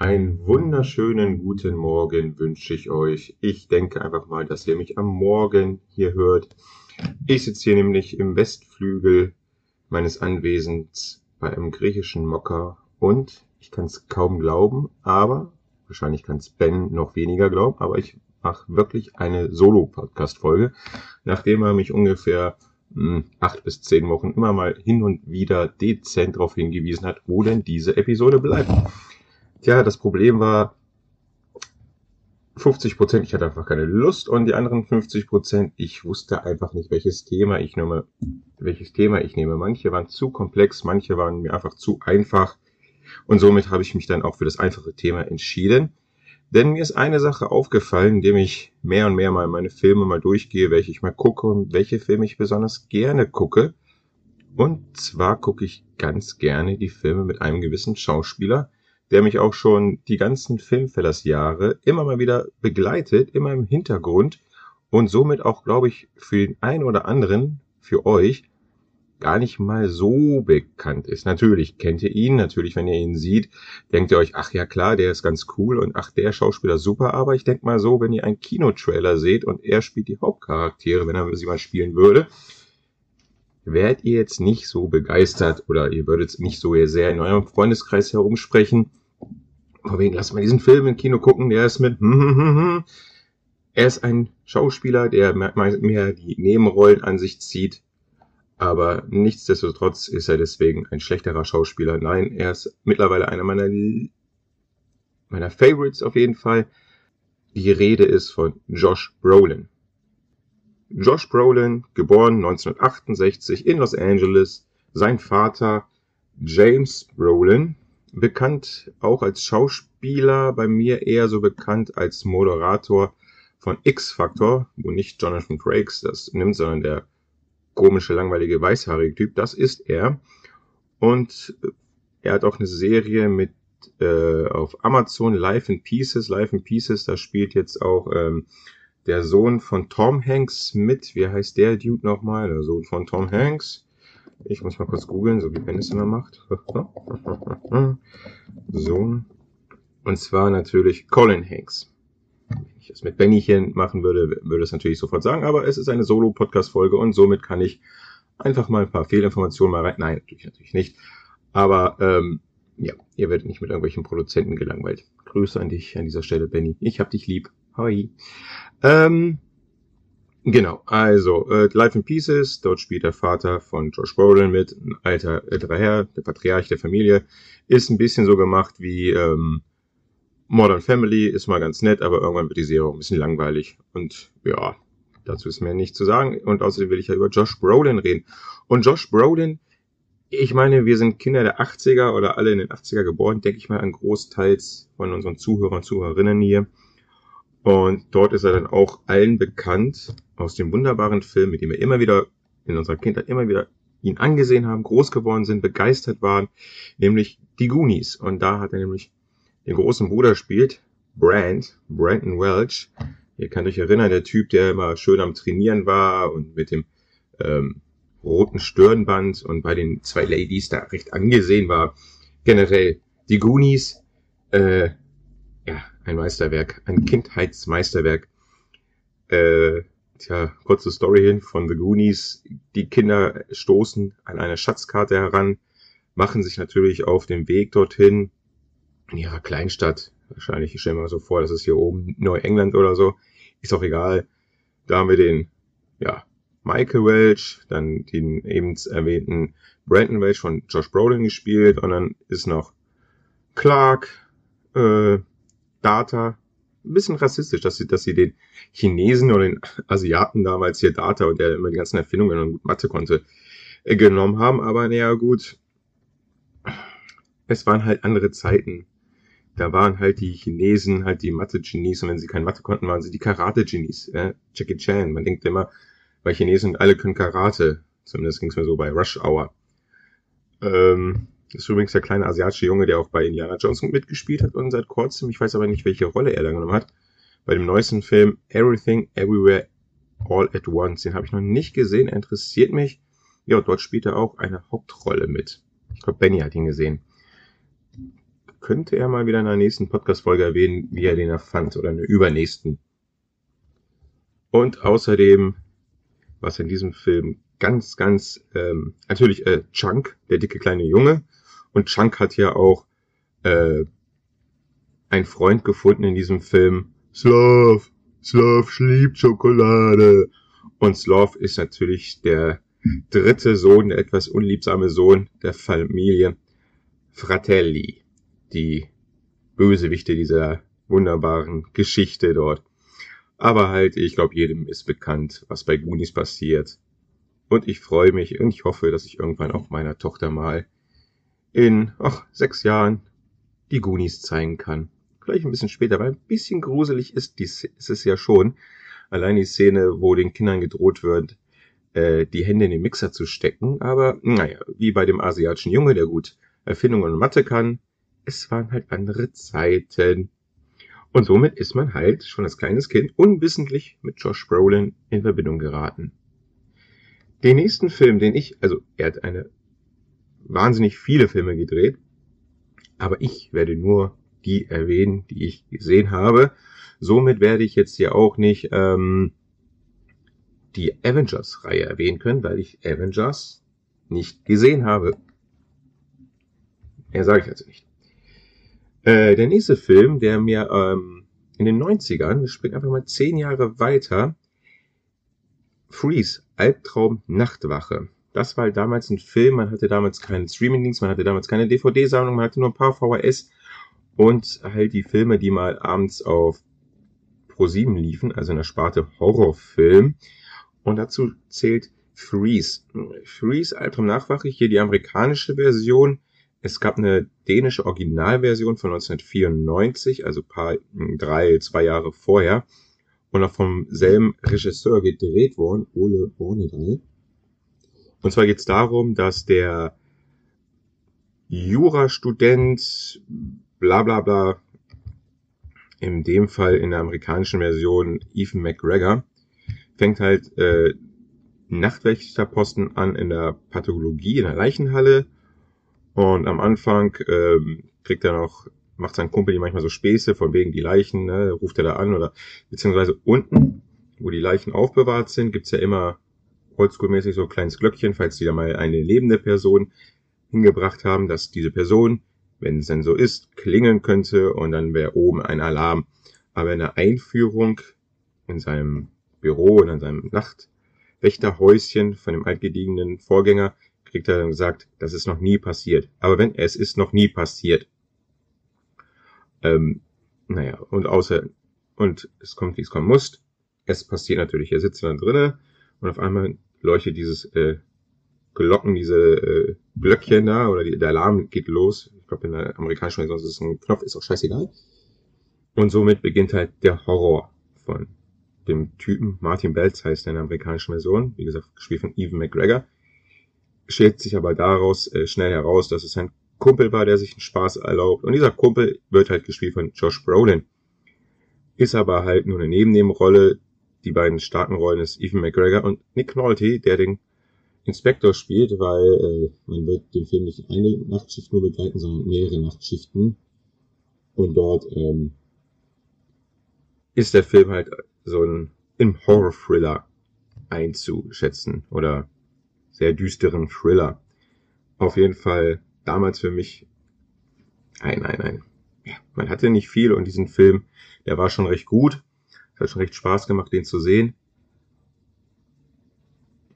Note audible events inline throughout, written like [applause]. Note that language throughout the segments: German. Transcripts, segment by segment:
Einen wunderschönen guten Morgen wünsche ich euch. Ich denke einfach mal, dass ihr mich am Morgen hier hört. Ich sitze hier nämlich im Westflügel meines Anwesens bei einem griechischen Mocker und ich kann es kaum glauben, aber wahrscheinlich kann es Ben noch weniger glauben, aber ich mache wirklich eine Solo-Podcast-Folge, nachdem er mich ungefähr mh, hm, acht bis zehn Wochen immer mal hin und wieder dezent darauf hingewiesen hat, wo denn diese Episode bleibt. Tja, das Problem war 50 Prozent, ich hatte einfach keine Lust und die anderen 50 Prozent, ich wusste einfach nicht, welches Thema ich nehme, welches Thema ich nehme. Manche waren zu komplex, manche waren mir einfach zu einfach und somit habe ich mich dann auch für das einfache Thema entschieden. Denn mir ist eine Sache aufgefallen, indem ich mehr und mehr mal meine Filme mal durchgehe, welche ich mal gucke und welche Filme ich besonders gerne gucke. Und zwar gucke ich ganz gerne die Filme mit einem gewissen Schauspieler, der mich auch schon die ganzen Filmfellers-Jahre immer mal wieder begleitet, immer im Hintergrund und somit auch, glaube ich, für den einen oder anderen, für euch, gar nicht mal so bekannt ist. Natürlich kennt ihr ihn, natürlich, wenn ihr ihn sieht, denkt ihr euch, ach ja klar, der ist ganz cool und ach, der Schauspieler super, aber ich denke mal so, wenn ihr einen Kinotrailer seht und er spielt die Hauptcharaktere, wenn er sie mal spielen würde, wärt ihr jetzt nicht so begeistert oder ihr würdet nicht so sehr in eurem Freundeskreis herumsprechen. Von wegen, lasst mal diesen Film im Kino gucken, der ist mit. Hm, hm, hm, er ist ein Schauspieler, der mehr die Nebenrollen an sich zieht. Aber nichtsdestotrotz ist er deswegen ein schlechterer Schauspieler. Nein, er ist mittlerweile einer meiner, meiner Favorites auf jeden Fall. Die Rede ist von Josh Brolin. Josh Brolin, geboren 1968 in Los Angeles. Sein Vater James Brolin, bekannt auch als Schauspieler, bei mir eher so bekannt als Moderator von X-Factor, wo nicht Jonathan Frakes das nimmt, sondern der komische, langweilige, weißhaarige Typ, das ist er. Und er hat auch eine Serie mit äh, auf Amazon Life in Pieces. Life in Pieces, da spielt jetzt auch ähm, der Sohn von Tom Hanks mit. Wie heißt der Dude nochmal? Der Sohn von Tom Hanks. Ich muss mal kurz googeln, so wie Ben es immer macht. [laughs] so. Und zwar natürlich Colin Hanks. Wenn ich es mit Benny hier machen würde, würde es natürlich sofort sagen, aber es ist eine Solo-Podcast-Folge und somit kann ich einfach mal ein paar Fehlinformationen mal rein. Nein, natürlich, natürlich nicht. Aber ähm, ja, ihr werdet nicht mit irgendwelchen Produzenten gelangweilt. Grüße an dich an dieser Stelle, Benny. Ich hab dich lieb. Hi. Ähm, Genau, also äh, Life in Pieces, dort spielt der Vater von Josh Brolin mit, ein alter älterer Herr, der Patriarch der Familie, ist ein bisschen so gemacht wie ähm, Modern Family, ist mal ganz nett, aber irgendwann wird die Serie auch ein bisschen langweilig. Und ja, dazu ist mir nichts zu sagen. Und außerdem will ich ja über Josh Brolin reden. Und Josh Brolin, ich meine, wir sind Kinder der 80er oder alle in den 80er geboren, denke ich mal an Großteils von unseren Zuhörern Zuhörerinnen hier. Und dort ist er dann auch allen bekannt aus dem wunderbaren Film, mit dem wir immer wieder in unserer Kindheit immer wieder ihn angesehen haben, groß geworden sind, begeistert waren, nämlich die Goonies. Und da hat er nämlich den großen Bruder spielt, Brand, Brandon Welch. Ihr könnt euch erinnern, der Typ, der immer schön am Trainieren war und mit dem ähm, roten Stirnband und bei den zwei Ladies da recht angesehen war. Generell die Goonies, äh, ja, ein Meisterwerk, ein Kindheitsmeisterwerk. Äh, tja, kurze Story hin von The Goonies. Die Kinder stoßen an eine Schatzkarte heran, machen sich natürlich auf den Weg dorthin in ihrer Kleinstadt. Wahrscheinlich, ich stelle mir so vor, das ist hier oben Neuengland oder so. Ist auch egal. Da haben wir den, ja, Michael Welch, dann den eben erwähnten Brandon Welch von Josh Brolin gespielt und dann ist noch Clark, äh, Data, ein bisschen rassistisch, dass sie, dass sie den Chinesen oder den Asiaten damals hier Data und der immer die ganzen Erfindungen und Mathe konnte, äh, genommen haben. Aber naja, gut. Es waren halt andere Zeiten. Da waren halt die Chinesen halt die Mathe-Genies und wenn sie kein Mathe konnten, waren sie die Karate-Genies. Äh? Jackie Chan. Man denkt immer, bei Chinesen alle können Karate. Zumindest ging es mir so bei Rush Hour. Ähm, das ist übrigens der kleine asiatische Junge, der auch bei Indiana Jones mitgespielt hat und seit kurzem, ich weiß aber nicht, welche Rolle er da genommen hat, bei dem neuesten Film Everything Everywhere All at Once. Den habe ich noch nicht gesehen, er interessiert mich. Ja, dort spielt er auch eine Hauptrolle mit. Ich glaube, Benny hat ihn gesehen. könnte er mal wieder in einer nächsten Podcast-Folge erwähnen, wie er den erfand oder in der übernächsten. Und außerdem, was in diesem Film ganz, ganz, ähm, natürlich äh, Chunk, der dicke kleine Junge. Und Chunk hat ja auch äh, einen Freund gefunden in diesem Film. Slav, Slav liebt Schokolade. Und Slav ist natürlich der dritte Sohn, der etwas unliebsame Sohn der Familie Fratelli, die Bösewichte dieser wunderbaren Geschichte dort. Aber halt, ich glaube, jedem ist bekannt, was bei Goonies passiert. Und ich freue mich und ich hoffe, dass ich irgendwann auch meiner Tochter mal in ach, sechs Jahren die Goonies zeigen kann. Vielleicht ein bisschen später, weil ein bisschen gruselig ist, dies, ist es ja schon. Allein die Szene, wo den Kindern gedroht wird, äh, die Hände in den Mixer zu stecken. Aber naja, wie bei dem asiatischen Junge, der gut Erfindungen und Mathe kann, es waren halt andere Zeiten. Und somit ist man halt schon als kleines Kind unwissentlich mit Josh Brolin in Verbindung geraten. Den nächsten Film, den ich, also er hat eine wahnsinnig viele Filme gedreht, aber ich werde nur die erwähnen, die ich gesehen habe. Somit werde ich jetzt hier auch nicht ähm, die Avengers-Reihe erwähnen können, weil ich Avengers nicht gesehen habe. Mehr sage ich also nicht. Äh, der nächste Film, der mir ähm, in den 90ern, wir springen einfach mal zehn Jahre weiter, Freeze, Albtraum, Nachtwache. Das war halt damals ein Film, man hatte damals keinen Streamingdienst, man hatte damals keine DVD-Sammlung, man hatte nur ein paar VHS und halt die Filme, die mal abends auf Pro7 liefen, also in der Sparte Horrorfilm. Und dazu zählt Freeze. Freeze, Albtraum, Nachwache, hier die amerikanische Version es gab eine dänische Originalversion von 1994, also paar, drei, zwei Jahre vorher, und auch vom selben Regisseur gedreht worden, Ole Bornedal. Und zwar geht es darum, dass der Jurastudent, bla bla bla, in dem Fall in der amerikanischen Version Ethan McGregor, fängt halt äh, Nachtwächterposten an in der Pathologie, in der Leichenhalle und am Anfang ähm, kriegt er noch, macht sein Kumpel die manchmal so Späße von wegen die Leichen, ne, ruft er da an oder beziehungsweise unten, wo die Leichen aufbewahrt sind, gibt's ja immer oldschool-mäßig so ein kleines Glöckchen, falls die da mal eine lebende Person hingebracht haben, dass diese Person, wenn es denn so ist, klingeln könnte und dann wäre oben ein Alarm. Aber in der Einführung in seinem Büro und in seinem Nachtwächterhäuschen von dem altgediegenen Vorgänger kriegt er dann gesagt, das ist noch nie passiert. Aber wenn, es ist noch nie passiert. Ähm, naja, und außer, und es kommt, wie es kommen muss. Es passiert natürlich, er sitzt dann drinnen und auf einmal leuchtet dieses äh, Glocken, diese äh, Glöckchen da, oder die, der Alarm geht los. Ich glaube, in der amerikanischen Version ist es ein Knopf, ist auch scheißegal. Und somit beginnt halt der Horror von dem Typen. Martin Belz heißt er in der amerikanischen Version. Wie gesagt, gespielt von Evan McGregor stellt sich aber daraus äh, schnell heraus, dass es ein Kumpel war, der sich einen Spaß erlaubt. Und dieser Kumpel wird halt gespielt von Josh Brolin. Ist aber halt nur eine Nebennebenrolle. Die beiden starken Rollen ist Ethan McGregor und Nick Nolte, der den Inspektor spielt, weil äh, man wird den Film nicht eine Nachtschicht nur begleiten, sondern mehrere Nachtschichten. Und dort ähm, ist der Film halt so ein im Horror-Thriller einzuschätzen oder sehr düsteren Thriller. Auf jeden Fall damals für mich ein, ein, ein. Ja, man hatte nicht viel und diesen Film, der war schon recht gut. Es hat schon recht Spaß gemacht, den zu sehen.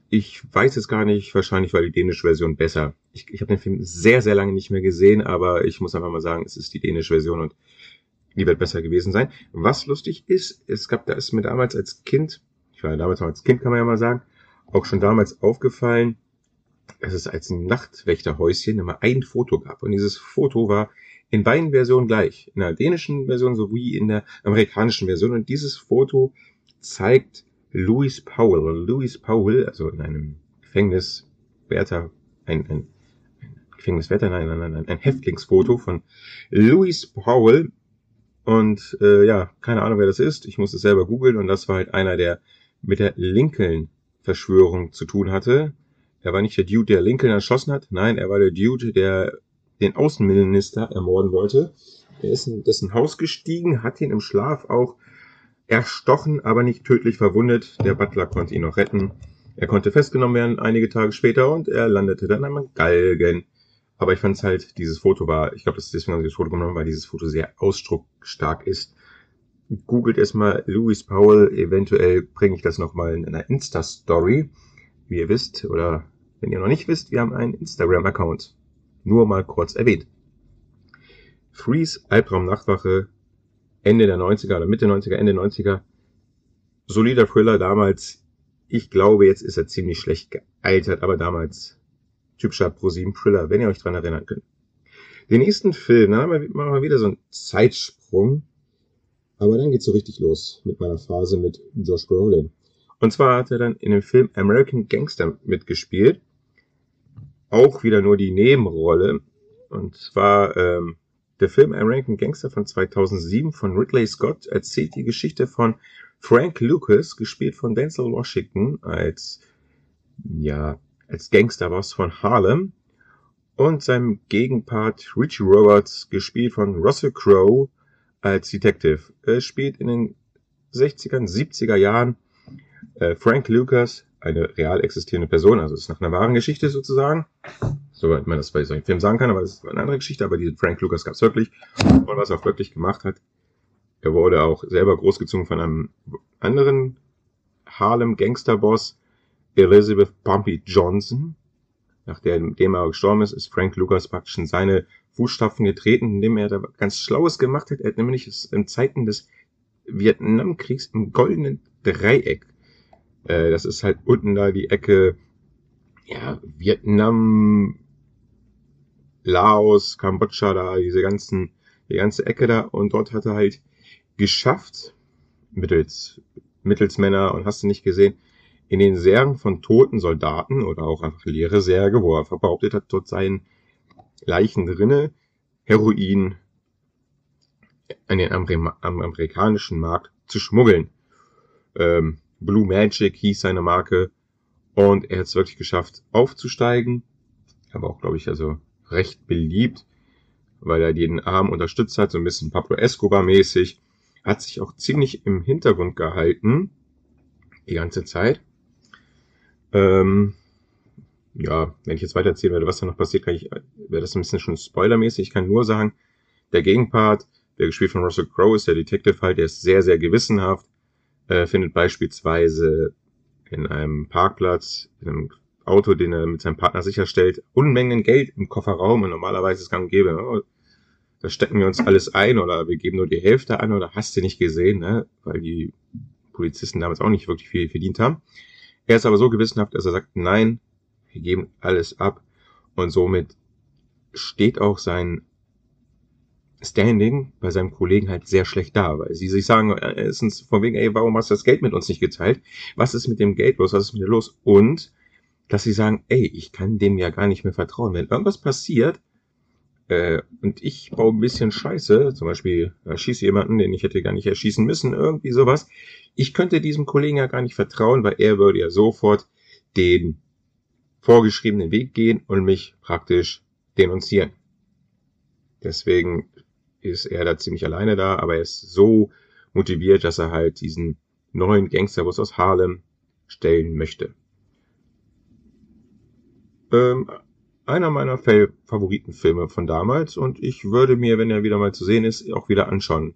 Ich weiß es gar nicht, wahrscheinlich war die dänische Version besser. Ich, ich habe den Film sehr, sehr lange nicht mehr gesehen, aber ich muss einfach mal sagen, es ist die dänische Version und die wird besser gewesen sein. Was lustig ist, es gab, da ist mir damals als Kind, ich war damals noch als Kind, kann man ja mal sagen, auch schon damals aufgefallen, dass es als Nachtwächterhäuschen immer ein Foto gab. Und dieses Foto war in beiden Versionen gleich. In der dänischen Version sowie in der amerikanischen Version. Und dieses Foto zeigt Louis Powell. Louis Powell, also in einem Gefängniswärter, ein, ein, ein Gefängniswärter, nein, nein, nein, ein Häftlingsfoto von Louis Powell. Und äh, ja, keine Ahnung, wer das ist. Ich musste es selber googeln und das war halt einer, der mit der Lincoln Verschwörung zu tun hatte. Er war nicht der Dude, der Lincoln erschossen hat. Nein, er war der Dude, der den Außenminister ermorden wollte. Er ist in dessen Haus gestiegen, hat ihn im Schlaf auch erstochen, aber nicht tödlich verwundet. Der Butler konnte ihn noch retten. Er konnte festgenommen werden einige Tage später und er landete dann am Galgen. Aber ich fand es halt, dieses Foto war, ich glaube, das ist deswegen, dass ich das Foto genommen weil dieses Foto sehr ausdrucksstark ist. Googelt erstmal Louis Powell, eventuell bringe ich das nochmal in einer Insta-Story. Wie ihr wisst, oder wenn ihr noch nicht wisst, wir haben einen Instagram-Account. Nur mal kurz erwähnt. Freeze, Albtraum Nachtwache, Ende der 90er oder Mitte 90er, Ende 90er. Solider Thriller damals. Ich glaube, jetzt ist er ziemlich schlecht gealtert, aber damals typischer ProSieben Thriller, wenn ihr euch dran erinnern könnt. Den nächsten Film, dann machen wir wieder so einen Zeitsprung. Aber dann geht's so richtig los mit meiner Phase mit Josh Brolin. Und zwar hat er dann in dem Film American Gangster mitgespielt. Auch wieder nur die Nebenrolle. Und zwar ähm, der Film American Gangster von 2007 von Ridley Scott erzählt die Geschichte von Frank Lucas, gespielt von Denzel Washington als ja als Gangsterboss von Harlem und seinem Gegenpart Richie Roberts, gespielt von Russell Crowe als Detective. Er spielt in den 60er, 70er Jahren äh, Frank Lucas, eine real existierende Person, also ist nach einer wahren Geschichte sozusagen. Soweit man das bei solchen Filmen sagen kann, aber das ist eine andere Geschichte, aber diesen Frank Lucas gab es wirklich und was er auch wirklich gemacht hat. Er wurde auch selber großgezogen von einem anderen Harlem Gangsterboss, Elizabeth Pompey Johnson. Nachdem er gestorben ist, ist Frank Lucas praktisch in seine Fußstapfen getreten, indem er da ganz Schlaues gemacht hat. Er hat nämlich in Zeiten des Vietnamkriegs im goldenen Dreieck. Äh, das ist halt unten da die Ecke, ja, Vietnam, Laos, Kambodscha, da, diese ganzen, die ganze Ecke da. Und dort hat er halt geschafft, mittels, mittels Männer und hast du nicht gesehen, in den Särgen von toten Soldaten oder auch einfach leere Särge, wo er behauptet hat, dort seien Leichen drinne, Heroin an den Amer am amerikanischen Markt zu schmuggeln. Ähm, Blue Magic hieß seine Marke und er hat es wirklich geschafft aufzusteigen. Aber auch, glaube ich, also recht beliebt, weil er jeden Arm unterstützt hat, so ein bisschen Pablo Escobar mäßig. Hat sich auch ziemlich im Hintergrund gehalten, die ganze Zeit. Ähm, ja, wenn ich jetzt weitererzählen werde, was da noch passiert, kann ich, wäre das ein bisschen schon spoilermäßig. Ich kann nur sagen, der Gegenpart, der gespielt von Russell Crowe ist, der Detective halt, der ist sehr, sehr gewissenhaft, äh, findet beispielsweise in einem Parkplatz, in einem Auto, den er mit seinem Partner sicherstellt, Unmengen Geld im Kofferraum und normalerweise ist es gang und gäbe, oh, da stecken wir uns alles ein oder wir geben nur die Hälfte an oder hast du nicht gesehen, ne? weil die Polizisten damals auch nicht wirklich viel verdient haben. Er ist aber so gewissenhaft, dass er sagt, nein, wir geben alles ab und somit steht auch sein Standing bei seinem Kollegen halt sehr schlecht da, weil sie sich sagen, äh, erstens von wegen, ey, warum hast du das Geld mit uns nicht geteilt? Was ist mit dem Geld los? Was ist mit dir los? Und dass sie sagen, ey, ich kann dem ja gar nicht mehr vertrauen. Wenn irgendwas passiert äh, und ich baue ein bisschen Scheiße, zum Beispiel erschieße jemanden, den ich hätte gar nicht erschießen müssen, irgendwie sowas, ich könnte diesem Kollegen ja gar nicht vertrauen, weil er würde ja sofort den vorgeschriebenen Weg gehen und mich praktisch denunzieren. Deswegen ist er da ziemlich alleine da, aber er ist so motiviert, dass er halt diesen neuen Gangsterbus aus Harlem stellen möchte. Ähm, einer meiner Favoritenfilme von damals und ich würde mir, wenn er wieder mal zu sehen ist, auch wieder anschauen.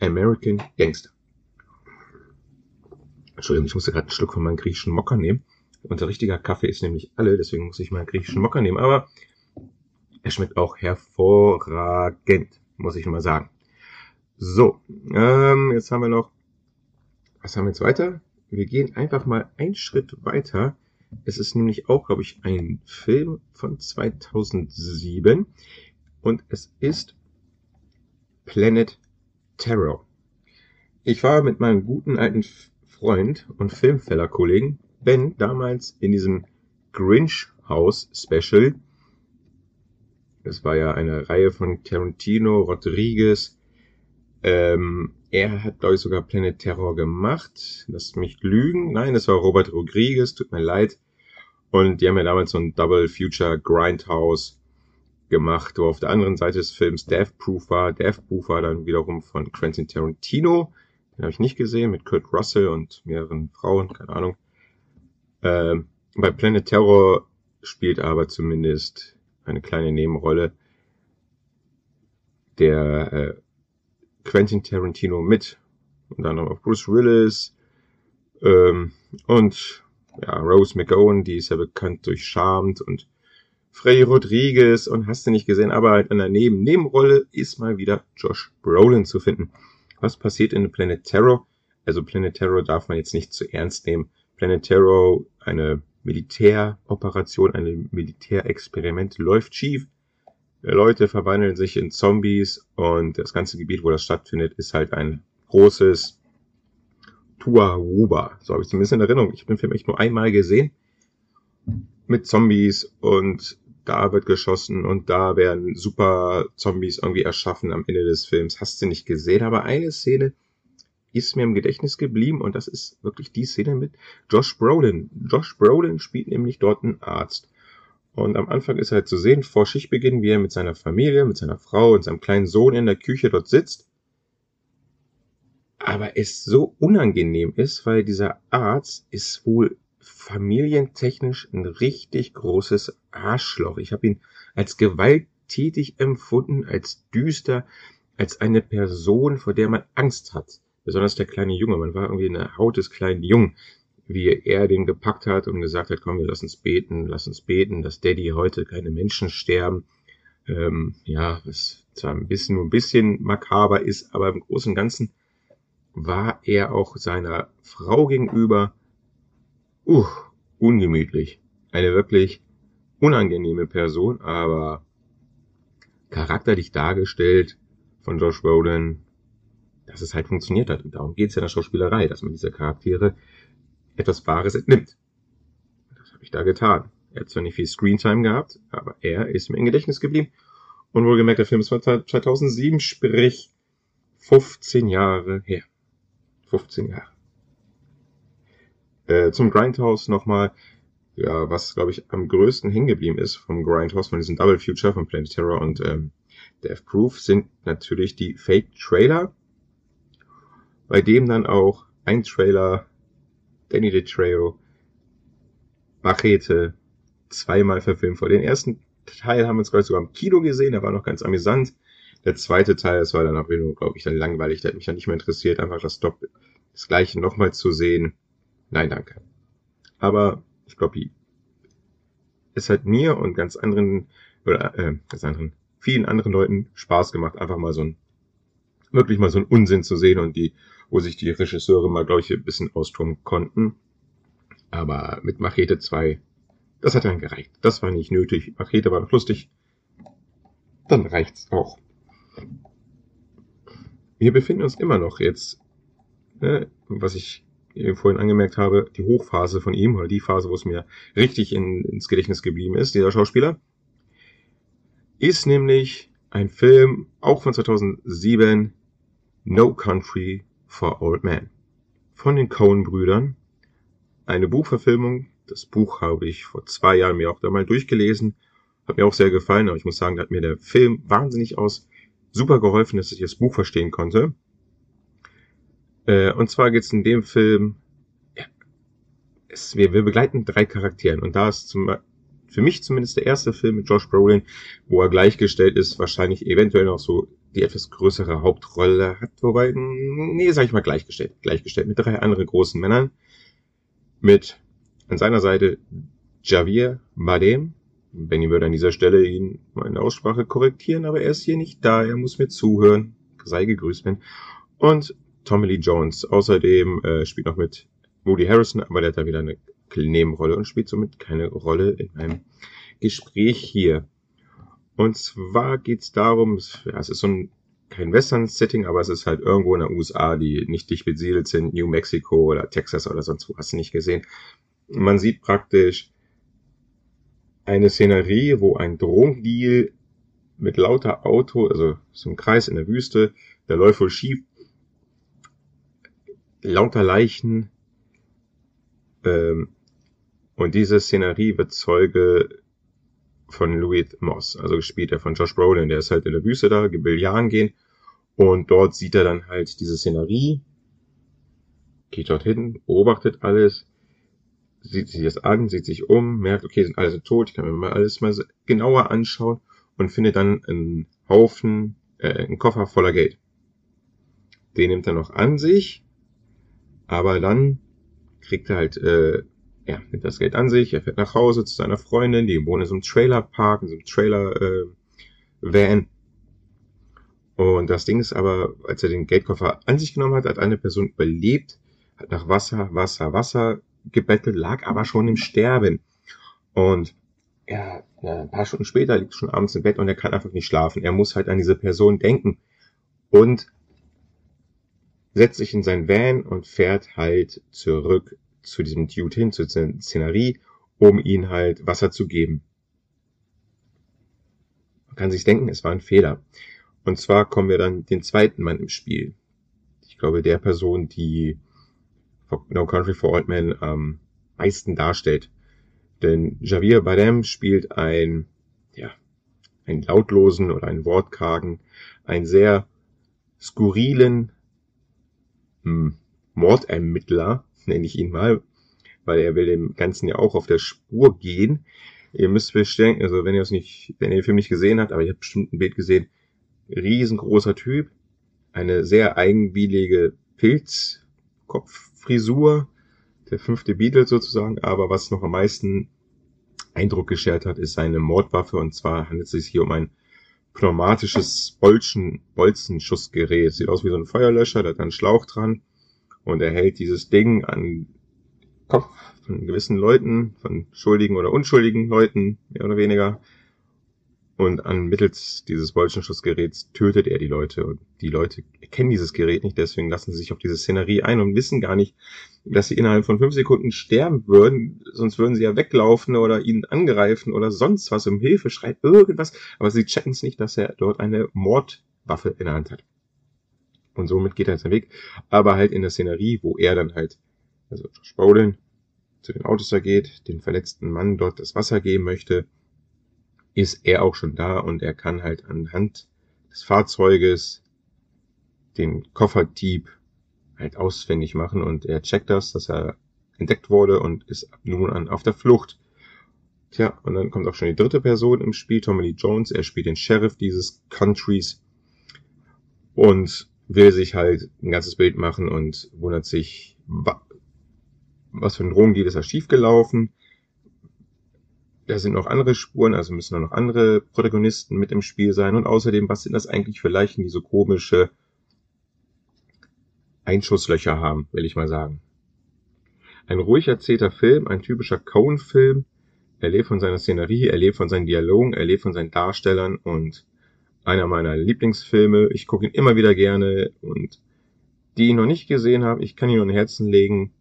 American Gangster. Entschuldigung, ich musste gerade einen Schluck von meinem griechischen Mocker nehmen. Unser richtiger Kaffee ist nämlich alle, deswegen muss ich mal einen griechischen Mocker nehmen. Aber er schmeckt auch hervorragend, muss ich mal sagen. So, ähm, jetzt haben wir noch, was haben wir jetzt weiter? Wir gehen einfach mal einen Schritt weiter. Es ist nämlich auch, glaube ich, ein Film von 2007 und es ist Planet Terror. Ich war mit meinem guten alten Freund und Filmfeller-Kollegen Ben damals in diesem Grinch House Special. Es war ja eine Reihe von Tarantino, Rodriguez. Ähm, er hat, glaube ich, sogar Planet Terror gemacht. Lasst mich lügen. Nein, das war Robert Rodriguez, tut mir leid. Und die haben ja damals so ein Double Future Grindhouse gemacht, wo auf der anderen Seite des Films Death Proof war. Death Proof war dann wiederum von Quentin Tarantino. Den habe ich nicht gesehen, mit Kurt Russell und mehreren Frauen, keine Ahnung. Ähm, bei Planet Terror spielt aber zumindest eine kleine Nebenrolle der äh, Quentin Tarantino mit. Und dann noch Bruce Willis ähm, und ja, Rose McGowan, die ist ja bekannt durch Charmed und Frey Rodriguez und hast du nicht gesehen, aber halt in der Neben Nebenrolle ist mal wieder Josh Brolin zu finden. Was passiert in Planet Terror? Also Planet Terror darf man jetzt nicht zu ernst nehmen. Planet Terror, eine Militäroperation, ein Militärexperiment läuft schief. Leute verwandeln sich in Zombies und das ganze Gebiet, wo das stattfindet, ist halt ein großes Tuaruba. So habe ich zumindest in Erinnerung. Ich habe den Film echt nur einmal gesehen. Mit Zombies und da wird geschossen und da werden super Zombies irgendwie erschaffen am Ende des Films. Hast du nicht gesehen, aber eine Szene ist mir im Gedächtnis geblieben und das ist wirklich die Szene mit Josh Brolin. Josh Brolin spielt nämlich dort einen Arzt. Und am Anfang ist halt zu sehen, vor Schichtbeginn, wie er mit seiner Familie, mit seiner Frau und seinem kleinen Sohn in der Küche dort sitzt. Aber es so unangenehm ist, weil dieser Arzt ist wohl familientechnisch ein richtig großes Arschloch. Ich habe ihn als gewalttätig empfunden, als düster, als eine Person, vor der man Angst hat. Besonders der kleine Junge. Man war irgendwie in der Haut des kleinen Jungen, wie er den gepackt hat und gesagt hat, komm, wir lass uns beten, lass uns beten, dass Daddy heute keine Menschen sterben. Ähm, ja, was zwar ein bisschen, nur ein bisschen makaber ist, aber im Großen und Ganzen war er auch seiner Frau gegenüber uh, ungemütlich. Eine wirklich unangenehme Person, aber charakterlich dargestellt von Josh Brolin, dass es halt funktioniert hat. Und darum geht es ja in der Schauspielerei, dass man diese Charaktere etwas Wahres entnimmt. Das habe ich da getan. Er hat zwar nicht viel Screentime gehabt, aber er ist mir im Gedächtnis geblieben. Und wohlgemerkt, der Film ist von 2007, sprich 15 Jahre her. 15 Jahre. Äh, zum Grindhouse nochmal, ja, was glaube ich am größten hängen geblieben ist vom Grindhouse, von diesem Double Future von Planet Terror und ähm, Death Proof, sind natürlich die Fake Trailer, bei dem dann auch ein Trailer, Danny DeTreo, Machete, zweimal verfilmt vor. Den ersten Teil haben wir uns, ich, sogar im Kino gesehen, der war noch ganz amüsant. Der zweite Teil, das war dann auch, glaube ich, dann langweilig, der hat mich dann nicht mehr interessiert, einfach das, Dopp das gleiche nochmal zu sehen. Nein, danke. Aber ich glaube, es hat mir und ganz anderen, oder äh, ganz anderen, vielen anderen Leuten Spaß gemacht, einfach mal so ein, wirklich mal so einen Unsinn zu sehen und die, wo sich die Regisseure mal, glaube ich, ein bisschen austoben konnten. Aber mit Machete 2, das hat dann gereicht. Das war nicht nötig. Machete war noch lustig. Dann reicht's auch. Wir befinden uns immer noch jetzt, ne, was ich vorhin angemerkt habe, die Hochphase von ihm oder die Phase, wo es mir richtig in, ins Gedächtnis geblieben ist, dieser Schauspieler, ist nämlich ein Film, auch von 2007, No Country for Old Men, von den Coen-Brüdern. Eine Buchverfilmung. Das Buch habe ich vor zwei Jahren mir auch da mal durchgelesen. Hat mir auch sehr gefallen, aber ich muss sagen, da hat mir der Film wahnsinnig aus super geholfen, dass ich das Buch verstehen konnte. Äh, und zwar geht es in dem Film, ja, es, wir, wir begleiten drei Charakteren und da ist zum, für mich zumindest der erste Film mit Josh Brolin, wo er gleichgestellt ist, wahrscheinlich eventuell noch so die etwas größere Hauptrolle hat, wobei, nee, sag ich mal gleichgestellt, gleichgestellt mit drei anderen großen Männern, mit an seiner Seite Javier Bardem, Benny würde an dieser Stelle ihn meine Aussprache korrektieren, aber er ist hier nicht da, er muss mir zuhören, sei gegrüßt, Ben, und Tommy Lee Jones. Außerdem äh, spielt noch mit Moody Harrison, aber der hat da wieder eine Nebenrolle und spielt somit keine Rolle in meinem Gespräch hier. Und zwar geht's darum, ja, es ist so ein kein Western-Setting, aber es ist halt irgendwo in der USA, die nicht dicht besiedelt sind, New Mexico oder Texas oder sonst wo, hast du nicht gesehen. Man sieht praktisch eine Szenerie, wo ein Drogendeal mit lauter Auto, also so ein Kreis in der Wüste, der läuft wohl schief, lauter Leichen. Ähm, und diese Szenerie wird Zeuge von Louis Moss. Also gespielt er von Josh Brolin. Der ist halt in der Wüste da, Gebillaren gehen. Und dort sieht er dann halt diese Szenerie, geht dort hin, beobachtet alles, sieht sich das an, sieht sich um, merkt, okay, sind alle tot, ich kann mir mal alles mal genauer anschauen und findet dann einen Haufen, äh, einen Koffer voller Geld. Den nimmt er noch an sich, aber dann kriegt er halt, äh, ja, nimmt das Geld an sich, er fährt nach Hause zu seiner Freundin, die wohnt in so einem Trailerpark, in so einem Trailer-Van. Äh, und das Ding ist aber, als er den Geldkoffer an sich genommen hat, hat eine Person überlebt, hat nach Wasser, Wasser, Wasser gebettelt, lag aber schon im Sterben. Und ja, ein paar Stunden später liegt schon abends im Bett und er kann einfach nicht schlafen. Er muss halt an diese Person denken und setzt sich in sein Van und fährt halt zurück zu diesem Dude hin, zur Szenerie, um ihn halt Wasser zu geben. Man kann sich denken, es war ein Fehler. Und zwar kommen wir dann den zweiten Mann im Spiel. Ich glaube, der Person, die No Country for Old Men am meisten darstellt. Denn Javier Bardem spielt ein, ja, einen lautlosen oder einen wortkargen, einen sehr skurrilen hm, Mordermittler, nenne ich ihn mal, weil er will dem Ganzen ja auch auf der Spur gehen. Ihr müsst bedenken, also wenn ihr es nicht, wenn ihr den Film nicht gesehen habt, aber ihr habt bestimmt ein Bild gesehen, riesengroßer Typ, eine sehr eigenwillige Pilzkopffrisur, der fünfte Beatle sozusagen, aber was noch am meisten Eindruck geschert hat, ist seine Mordwaffe und zwar handelt es sich hier um ein pneumatisches Bolzen, Bolzenschussgerät. Sieht aus wie so ein Feuerlöscher, da hat einen Schlauch dran und er hält dieses Ding an Kopf von gewissen Leuten, von schuldigen oder unschuldigen Leuten, mehr oder weniger, und an mittels dieses Bolzenschussgeräts tötet er die Leute. Und die Leute kennen dieses Gerät nicht, deswegen lassen sie sich auf diese Szenerie ein und wissen gar nicht, dass sie innerhalb von fünf Sekunden sterben würden. Sonst würden sie ja weglaufen oder ihn angreifen oder sonst was um Hilfe schreit, irgendwas. Aber sie checken es nicht, dass er dort eine Mordwaffe in der Hand hat. Und somit geht er seinen Weg. Aber halt in der Szenerie, wo er dann halt, also Brolin, zu den Autos da geht, den verletzten Mann dort das Wasser geben möchte, ist er auch schon da und er kann halt anhand des Fahrzeuges den Kofferdieb halt ausfindig machen und er checkt das, dass er entdeckt wurde und ist ab nun an auf der Flucht. Tja, und dann kommt auch schon die dritte Person im Spiel, Tommy Lee Jones. Er spielt den Sheriff dieses Countries und will sich halt ein ganzes Bild machen und wundert sich, was für ein Drogendeal ist da schiefgelaufen da sind noch andere Spuren, also müssen noch andere Protagonisten mit im Spiel sein. Und außerdem, was sind das eigentlich für Leichen, die so komische Einschusslöcher haben, will ich mal sagen. Ein ruhig erzählter Film, ein typischer Cohen-Film. Er lebt von seiner Szenerie, er lebt von seinen Dialogen, er lebt von seinen Darstellern und einer meiner Lieblingsfilme. Ich gucke ihn immer wieder gerne und die ich noch nicht gesehen habe, ich kann ihn nur in Herzen legen.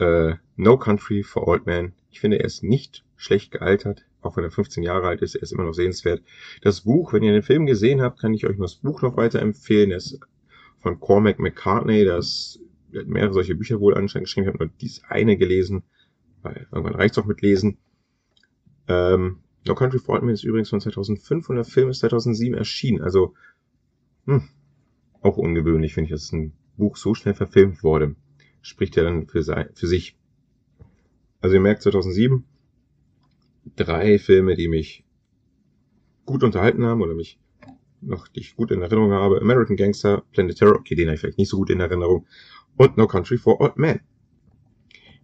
Uh, no Country for Old Men. Ich finde, er ist nicht schlecht gealtert. Auch wenn er 15 Jahre alt ist, er ist immer noch sehenswert. Das Buch, wenn ihr den Film gesehen habt, kann ich euch nur das Buch noch weiterempfehlen. Es ist von Cormac McCartney. Das hat mehrere solche Bücher wohl anscheinend geschrieben. Ich habe nur dies eine gelesen, weil irgendwann reicht's auch mit Lesen. Ähm, No Country for Old Men ist übrigens von 2005 und der Film ist 2007 erschienen. Also, hm, auch ungewöhnlich, finde ich, dass ein Buch so schnell verfilmt wurde. Spricht ja dann für, für sich. Also ihr merkt, 2007 drei Filme, die mich gut unterhalten haben oder mich noch die ich gut in Erinnerung habe. American Gangster, Planet Terror, okay, den habe ich vielleicht nicht so gut in Erinnerung. Und No Country for Old Men.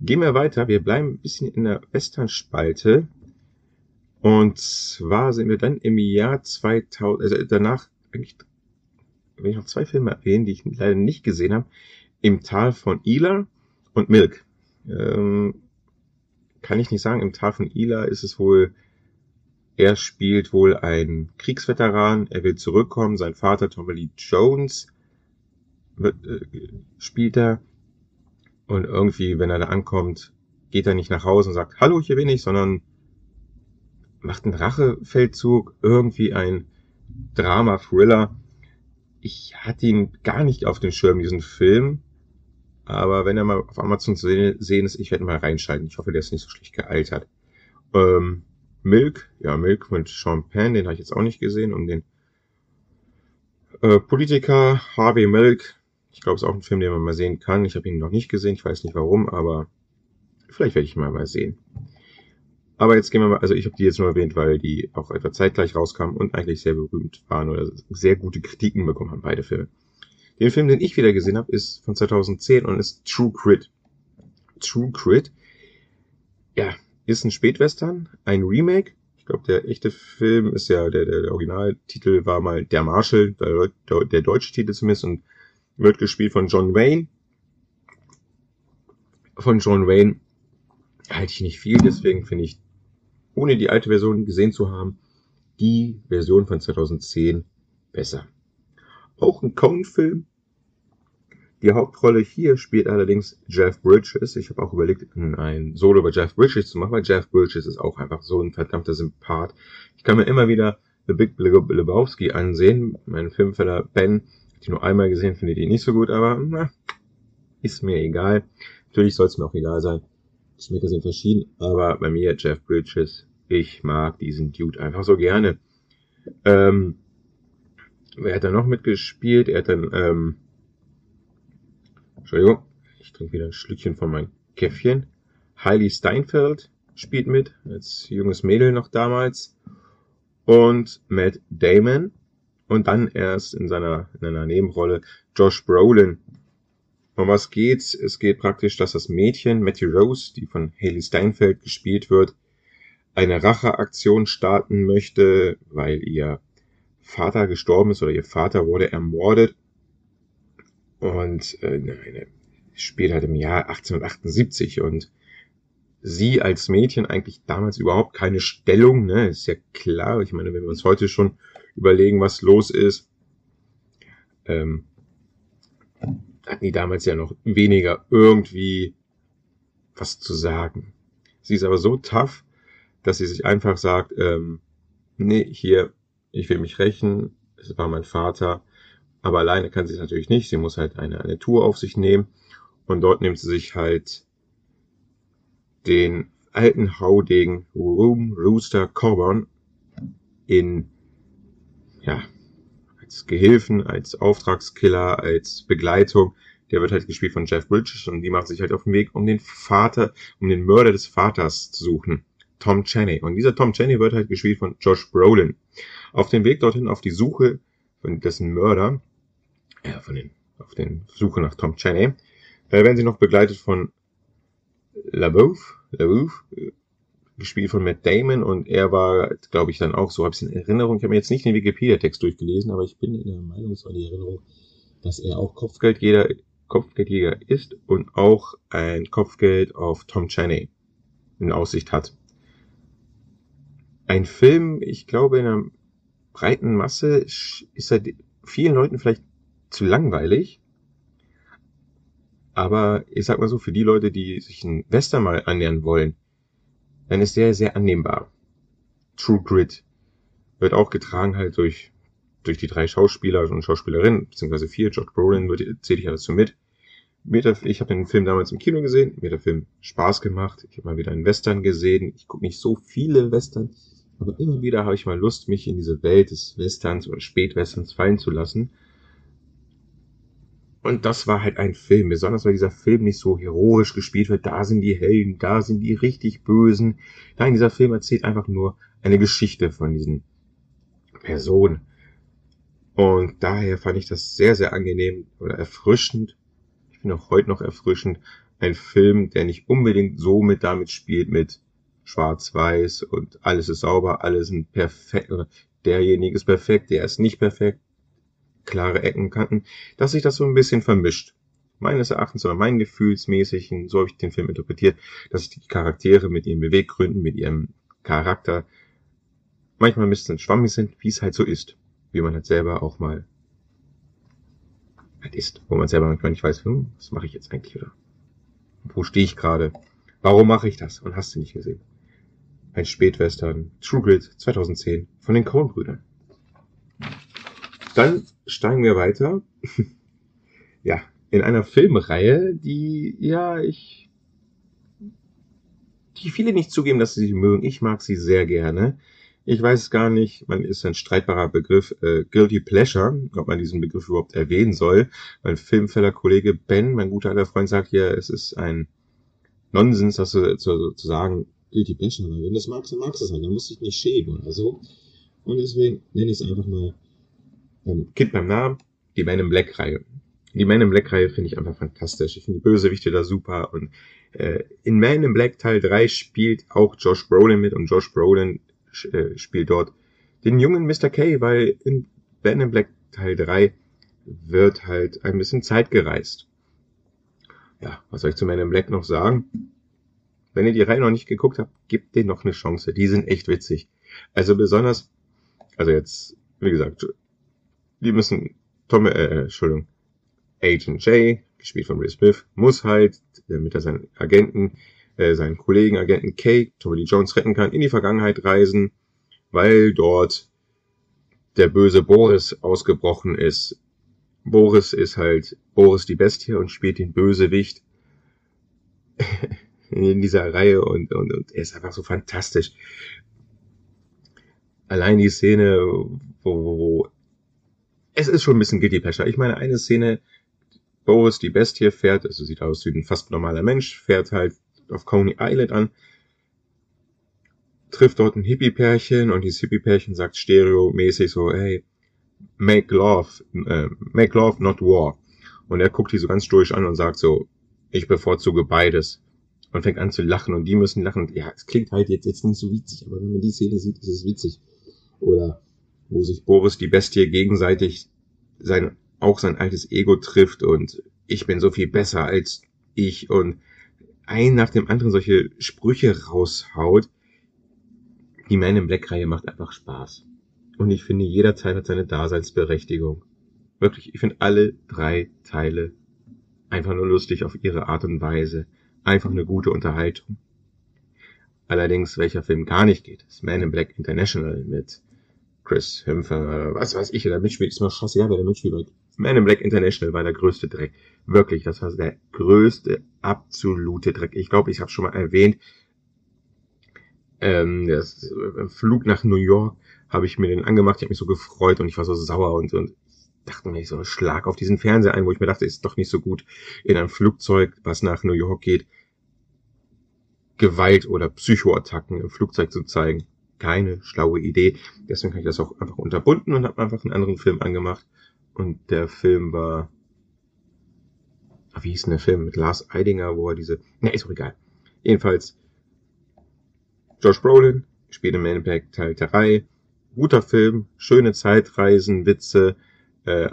Gehen wir weiter. Wir bleiben ein bisschen in der Western-Spalte. Und zwar sind wir dann im Jahr 2000, also danach eigentlich, will ich noch zwei Filme erwähnen, die ich leider nicht gesehen habe. Im Tal von Ila und Milk. Ähm, kann ich nicht sagen. Im Tal von Ila ist es wohl, er spielt wohl ein Kriegsveteran, er will zurückkommen, sein Vater Tommy Lee Jones wird, äh, spielt er und irgendwie, wenn er da ankommt, geht er nicht nach Hause und sagt, hallo, hier bin ich, sondern macht einen Rachefeldzug, irgendwie ein Drama-Thriller. Ich hatte ihn gar nicht auf dem Schirm, diesen Film. Aber wenn er mal auf Amazon zu sehen ist, ich werde mal reinschalten. Ich hoffe, der ist nicht so schlecht gealtert. Ähm, Milk, ja, Milk mit Sean Penn, den habe ich jetzt auch nicht gesehen, um den äh, Politiker Harvey Milk. Ich glaube, es ist auch ein Film, den man mal sehen kann. Ich habe ihn noch nicht gesehen, ich weiß nicht warum, aber vielleicht werde ich ihn mal, mal sehen. Aber jetzt gehen wir mal, also ich habe die jetzt nur erwähnt, weil die auch etwa zeitgleich rauskamen und eigentlich sehr berühmt waren oder sehr gute Kritiken bekommen haben, beide Filme. Den Film, den ich wieder gesehen habe, ist von 2010 und ist True Crit. True Crit, ja, ist ein Spätwestern, ein Remake. Ich glaube, der echte Film ist ja, der, der, der Originaltitel war mal Der Marshall, der, der, der deutsche Titel zumindest, und wird gespielt von John Wayne. Von John Wayne halte ich nicht viel, deswegen finde ich, ohne die alte Version gesehen zu haben, die Version von 2010 besser. Auch ein Coen-Film. Die Hauptrolle hier spielt allerdings Jeff Bridges. Ich habe auch überlegt, ein Solo über Jeff Bridges zu machen, weil Jeff Bridges ist auch einfach so ein verdammter Sympath. Ich kann mir immer wieder The Big Lebowski ansehen. Mein Filmfeller Ben, die nur einmal gesehen, findet ihn nicht so gut, aber na, ist mir egal. Natürlich soll es mir auch egal sein. Geschmäcker sind verschieden, aber bei mir Jeff Bridges, ich mag diesen Dude einfach so gerne. Ähm, wer hat da noch mitgespielt? Er hat dann, ähm, Entschuldigung, ich trinke wieder ein Schlückchen von meinem Käffchen. Heidi Steinfeld spielt mit, als junges Mädel noch damals. Und Matt Damon. Und dann erst in seiner, in einer Nebenrolle Josh Brolin. Um was geht's? Es geht praktisch, dass das Mädchen, Matthew Rose, die von Haley Steinfeld gespielt wird, eine Racheaktion starten möchte, weil ihr Vater gestorben ist oder ihr Vater wurde ermordet. Und äh, nein, spielt halt im Jahr 1878 und sie als Mädchen eigentlich damals überhaupt keine Stellung, ne, ist ja klar. Ich meine, wenn wir uns heute schon überlegen, was los ist, ähm, hatten die damals ja noch weniger irgendwie was zu sagen. Sie ist aber so tough, dass sie sich einfach sagt, ähm, nee, hier, ich will mich rächen, es war mein Vater, aber alleine kann sie es natürlich nicht, sie muss halt eine, eine Tour auf sich nehmen. Und dort nimmt sie sich halt den alten Haudegen Room Rooster Coburn in, ja, als Gehilfen, als Auftragskiller, als Begleitung. Der wird halt gespielt von Jeff Bridges und die macht sich halt auf den Weg, um den Vater, um den Mörder des Vaters zu suchen. Tom Chaney. Und dieser Tom Chaney wird halt gespielt von Josh Brolin. Auf dem Weg dorthin auf die Suche von dessen Mörder, äh, von den, auf den Suche nach Tom Chaney, äh, werden sie noch begleitet von LaBeouf, LaBeouf, äh, gespielt von Matt Damon und er war, glaube ich, dann auch so, habe ich in Erinnerung, ich habe mir jetzt nicht den Wikipedia-Text durchgelesen, aber ich bin in der Meinung, es war die Erinnerung, dass er auch Kopfgeldjäger, Kopfgeldjäger ist und auch ein Kopfgeld auf Tom Chaney in Aussicht hat. Ein Film, ich glaube, in einer breiten Masse ist er vielen Leuten vielleicht zu langweilig, aber ich sag mal so, für die Leute, die sich ein Western mal annähern wollen, dann ist der sehr annehmbar. True Grit wird auch getragen halt durch, durch die drei Schauspieler und Schauspielerinnen, beziehungsweise vier. George Brolin zähle ich alles so mit. Ich habe den Film damals im Kino gesehen, mir der Film Spaß gemacht. Ich habe mal wieder einen Western gesehen. Ich gucke nicht so viele Western, aber immer wieder habe ich mal Lust, mich in diese Welt des Westerns oder Spätwesterns fallen zu lassen. Und das war halt ein Film, besonders weil dieser Film nicht so heroisch gespielt wird. Da sind die Helden, da sind die richtig Bösen. Nein, dieser Film erzählt einfach nur eine Geschichte von diesen Personen. Und daher fand ich das sehr, sehr angenehm oder erfrischend. Ich finde auch heute noch erfrischend. Ein Film, der nicht unbedingt so mit damit spielt mit Schwarz-Weiß und alles ist sauber, alles sind perfekt, oder derjenige ist perfekt, der ist nicht perfekt, klare Ecken, Kanten, dass sich das so ein bisschen vermischt. Meines Erachtens oder mein Gefühlsmäßigen, so habe ich den Film interpretiert, dass die Charaktere mit ihren Beweggründen, mit ihrem Charakter manchmal ein bisschen schwammig sind, wie es halt so ist. Wie man halt selber auch mal halt ist. Wo man selber manchmal nicht weiß, hm, was mache ich jetzt eigentlich oder wo stehe ich gerade? Warum mache ich das? Und hast du nicht gesehen? Ein Spätwestern, True Grit 2010 von den Coen-Brüdern. Dann steigen wir weiter. [laughs] ja, in einer Filmreihe, die, ja, ich die viele nicht zugeben, dass sie sie mögen. Ich mag sie sehr gerne. Ich weiß gar nicht, man ist ein streitbarer Begriff, äh, Guilty Pleasure, ob man diesen Begriff überhaupt erwähnen soll. Mein Filmfeller-Kollege Ben, mein guter alter Freund, sagt hier, es ist ein Nonsens, das zu, zu, zu sagen, Guilty Pleasure, wenn du das magst, dann magst du es halt, dann musst du dich nicht schämen oder so. Und deswegen nenne ich es einfach mal ähm, Kind beim Namen, die Man in Black Reihe. Die Man in Black Reihe finde ich einfach fantastisch. Ich finde die Bösewichte da super und äh, in Man in Black Teil 3 spielt auch Josh Brolin mit und Josh Brolin äh, spielt dort den jungen Mr. K, weil in Man in Black Teil 3 wird halt ein bisschen Zeit gereist. Ja, was soll ich zu Man in Black noch sagen? Wenn ihr die Reihe noch nicht geguckt habt, gebt denen noch eine Chance. Die sind echt witzig. Also besonders, also jetzt, wie gesagt, die müssen, Tom, äh, Entschuldigung, Agent J, gespielt von Will Smith, muss halt, damit er seinen Agenten, äh, seinen Kollegen Agenten K, Tommy Lee Jones retten kann, in die Vergangenheit reisen, weil dort der böse Boris ausgebrochen ist. Boris ist halt Boris die Bestie und spielt den Bösewicht [laughs] in dieser Reihe und, und, und er ist einfach so fantastisch. Allein die Szene, wo, wo, wo es ist schon ein bisschen Guilty Pleasure. Ich meine, eine Szene, Boris, die Bestie, fährt, also sieht aus wie ein fast normaler Mensch, fährt halt auf Coney Island an, trifft dort ein Hippie-Pärchen und dieses Hippie-Pärchen sagt stereomäßig so, hey, make love, äh, make love, not war. Und er guckt die so ganz durch an und sagt so, ich bevorzuge beides. Und fängt an zu lachen und die müssen lachen. Ja, es klingt halt jetzt, jetzt nicht so witzig, aber wenn man die Szene sieht, ist es witzig. Oder wo sich Boris die Bestie gegenseitig sein auch sein altes Ego trifft und ich bin so viel besser als ich und ein nach dem anderen solche Sprüche raushaut. Die Man in Black Reihe macht einfach Spaß. Und ich finde, jeder Teil hat seine Daseinsberechtigung. Wirklich, ich finde alle drei Teile einfach nur lustig auf ihre Art und Weise. Einfach eine gute Unterhaltung. Allerdings, welcher Film gar nicht geht, ist Man in Black International mit Chris Hempfer, was weiß ich, der mitspielt, ist mir scheißegal, wer der mitspielt. Man in Black International war der größte Dreck. Wirklich, das war der größte, absolute Dreck. Ich glaube, ich habe schon mal erwähnt, ähm, das äh, Flug nach New York habe ich mir den angemacht, ich habe mich so gefreut und ich war so sauer und, und dachte mir so, schlag auf diesen Fernseher ein, wo ich mir dachte, ist doch nicht so gut, in einem Flugzeug, was nach New York geht, Gewalt oder Psychoattacken im Flugzeug zu zeigen keine schlaue Idee. Deswegen habe ich das auch einfach unterbunden und habe einfach einen anderen Film angemacht. Und der Film war, wie hieß denn der Film mit Lars Eidinger, wo er diese, ne, ist auch egal. Jedenfalls, Josh Brolin spielt im Man Impact Teil 3. Guter Film, schöne Zeitreisen, Witze, äh,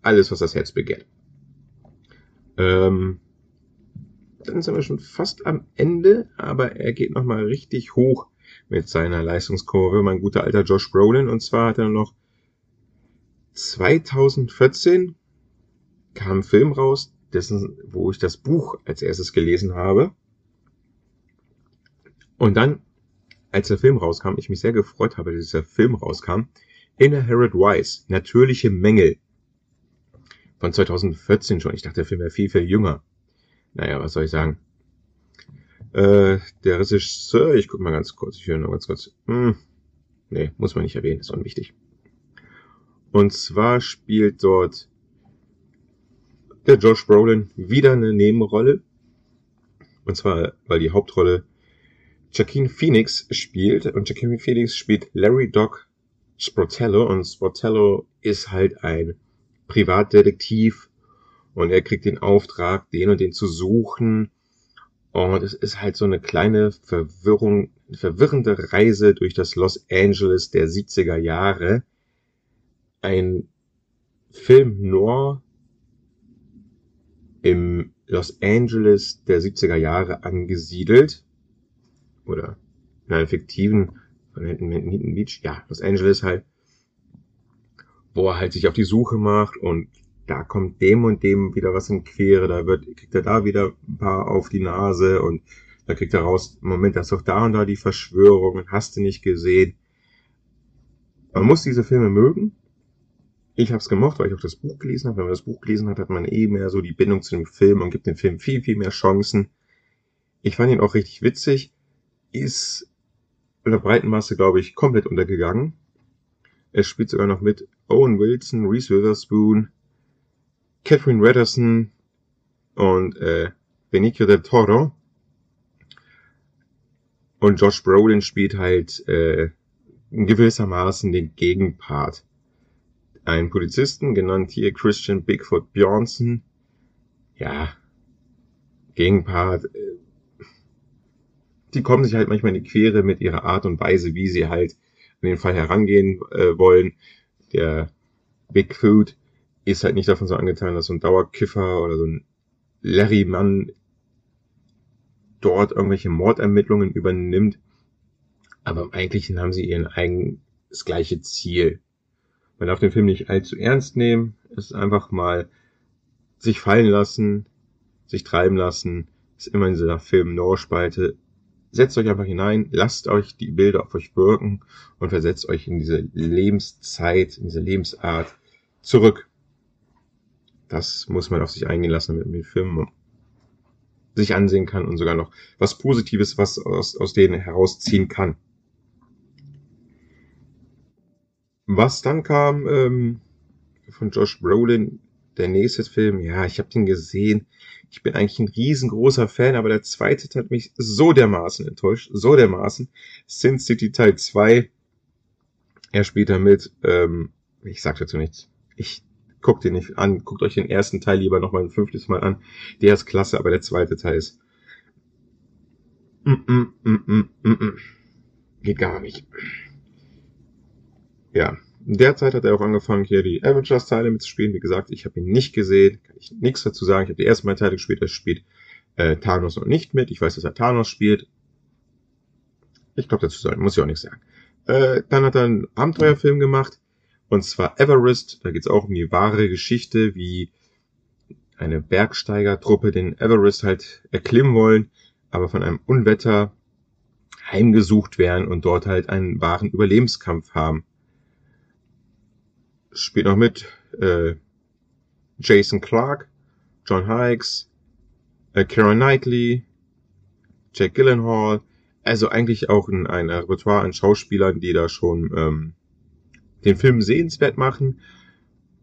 alles, was das Herz begehrt. Ähm, dann sind wir schon fast am Ende, aber er geht nochmal richtig hoch mit seiner Leistungskurve, mein guter alter Josh Brolin. Und zwar hat er noch 2014 kam ein Film raus, dessen, wo ich das Buch als erstes gelesen habe. Und dann, als der Film rauskam, ich mich sehr gefreut habe, dass dieser Film rauskam, Inherent Wise, natürliche Mängel. Von 2014 schon. Ich dachte, der Film wäre viel, viel jünger. Naja, was soll ich sagen? Äh, der Regisseur, ich guck mal ganz kurz, ich höre noch ganz kurz. Hm, nee, muss man nicht erwähnen, ist unwichtig. Und zwar spielt dort der Josh Brolin wieder eine Nebenrolle. Und zwar, weil die Hauptrolle Joaquin Phoenix spielt. Und Joaquin Phoenix spielt Larry Doc Sportello. Und Sportello ist halt ein Privatdetektiv. Und er kriegt den Auftrag, den und den zu suchen und es ist halt so eine kleine Verwirrung, verwirrende Reise durch das Los Angeles der 70er Jahre. Ein Film noir im Los Angeles der 70er Jahre angesiedelt. Oder in einem fiktiven, von Hinton Beach, ja, Los Angeles halt. Wo er halt sich auf die Suche macht und da kommt dem und dem wieder was in Quere, da wird, kriegt er da wieder ein paar auf die Nase und da kriegt er raus, Moment, da ist doch da und da die Verschwörung und hast du nicht gesehen. Man muss diese Filme mögen. Ich habe es gemocht, weil ich auch das Buch gelesen habe. Wenn man das Buch gelesen hat, hat man eh mehr so die Bindung zu dem Film und gibt dem Film viel, viel mehr Chancen. Ich fand ihn auch richtig witzig. Ist in der breiten Masse, glaube ich, komplett untergegangen. Es spielt sogar noch mit Owen Wilson, Reese Witherspoon, Catherine Redderson und äh, Benicio del Toro. Und Josh Brolin spielt halt äh, gewissermaßen den Gegenpart. Ein Polizisten, genannt hier Christian Bigfoot Bjornson. Ja, Gegenpart. Äh, die kommen sich halt manchmal in die Quere mit ihrer Art und Weise, wie sie halt an den Fall herangehen äh, wollen. Der Bigfoot ist halt nicht davon so angetan, dass so ein Dauerkiffer oder so ein Larry-Mann dort irgendwelche Mordermittlungen übernimmt. Aber im Eigentlichen haben sie ihren eigenen, das gleiche Ziel. Man darf den Film nicht allzu ernst nehmen. Es ist einfach mal sich fallen lassen, sich treiben lassen. ist immer in dieser Film-Noir-Spalte. Setzt euch einfach hinein, lasst euch die Bilder auf euch wirken und versetzt euch in diese Lebenszeit, in diese Lebensart zurück. Das muss man auf sich eingehen lassen, damit man den Film sich ansehen kann und sogar noch was Positives, was aus, aus denen herausziehen kann. Was dann kam ähm, von Josh Brolin, der nächste Film, ja, ich habe den gesehen. Ich bin eigentlich ein riesengroßer Fan, aber der zweite hat mich so dermaßen enttäuscht, so dermaßen. Sin City Teil 2. Er spielt damit, ähm, ich sag dazu nichts. Ich guckt den nicht an, guckt euch den ersten Teil lieber noch mal ein fünftes Mal an. Der ist klasse, aber der zweite Teil ist mm, mm, mm, mm, mm. geht gar nicht. Ja, derzeit hat er auch angefangen, hier die Avengers-Teile mitzuspielen. Wie gesagt, ich habe ihn nicht gesehen, kann ich nichts dazu sagen. Ich habe die ersten beiden Teile gespielt, er spielt äh, Thanos noch nicht mit. Ich weiß, dass er Thanos spielt. Ich glaube, dazu sagen, muss ich auch nichts sagen. Äh, dann hat er einen Abenteuerfilm gemacht. Und zwar Everest, da geht es auch um die wahre Geschichte, wie eine Bergsteigertruppe den Everest halt erklimmen wollen, aber von einem Unwetter heimgesucht werden und dort halt einen wahren Überlebenskampf haben. Spielt noch mit äh, Jason Clark, John Hikes, äh, Karen Knightley, Jack Gyllenhaal, also eigentlich auch ein, ein Repertoire an Schauspielern, die da schon ähm, den Film sehenswert machen.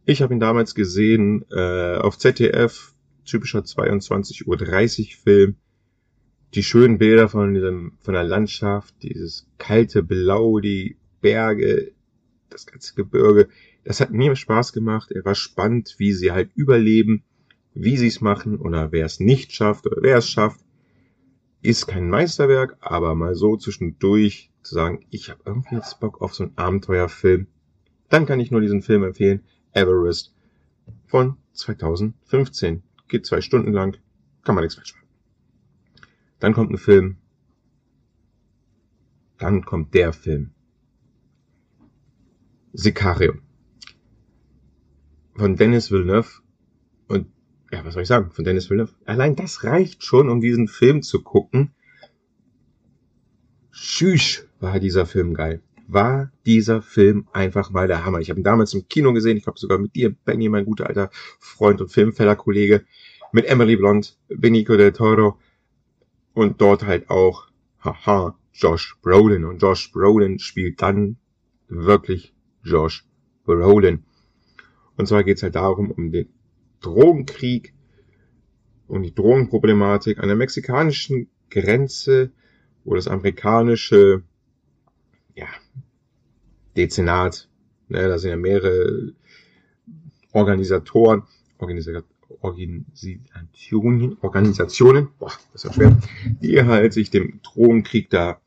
Ich habe ihn damals gesehen äh, auf ZDF, typischer 22.30 Uhr Film. Die schönen Bilder von diesem, von der Landschaft, dieses kalte Blau, die Berge, das ganze Gebirge. Das hat mir Spaß gemacht. Er war spannend, wie sie halt überleben, wie sie es machen oder wer es nicht schafft oder wer es schafft. Ist kein Meisterwerk, aber mal so zwischendurch zu sagen, ich habe irgendwie jetzt Bock auf so einen Abenteuerfilm dann kann ich nur diesen Film empfehlen, Everest von 2015. Geht zwei Stunden lang, kann man nichts falsch machen. Dann kommt ein Film, dann kommt der Film. Sicario. Von Dennis Villeneuve. Und ja, was soll ich sagen? Von Dennis Villeneuve. Allein das reicht schon, um diesen Film zu gucken. Tschüss, war dieser Film geil war dieser Film einfach mal der Hammer. Ich habe ihn damals im Kino gesehen. Ich glaube sogar mit dir, Benny, mein guter alter Freund und Filmfellerkollege, mit Emily Blunt, Benicio del Toro und dort halt auch, haha, Josh Brolin. Und Josh Brolin spielt dann wirklich Josh Brolin. Und zwar geht's halt darum, um den Drogenkrieg und die Drogenproblematik an der mexikanischen Grenze, wo das amerikanische ja, Dezernat, ne, da sind ja mehrere Organisatoren, Organisa Organisationen, Organisationen, boah, das ist schwer, die halt sich dem Drogenkrieg da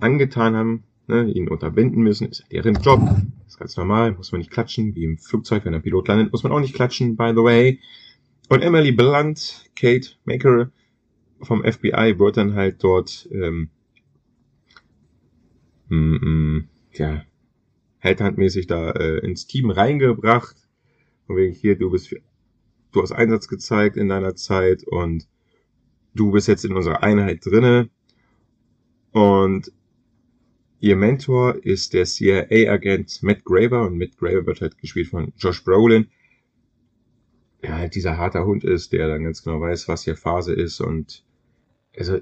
angetan haben, ne, ihn unterbinden müssen, ist ja deren Job. Ist ganz normal, muss man nicht klatschen, wie im Flugzeug, wenn der Pilot landet, muss man auch nicht klatschen, by the way. Und Emily Blunt, Kate Maker vom FBI wird dann halt dort ähm, mm, ja, Headhunt-mäßig da äh, ins Team reingebracht. Von wegen hier, du bist, du hast Einsatz gezeigt in deiner Zeit und du bist jetzt in unserer Einheit drinne. Und ihr Mentor ist der CIA-Agent Matt Graver und Matt Graver wird halt gespielt von Josh Brolin. Ja, halt dieser harter Hund ist, der dann ganz genau weiß, was hier Phase ist und also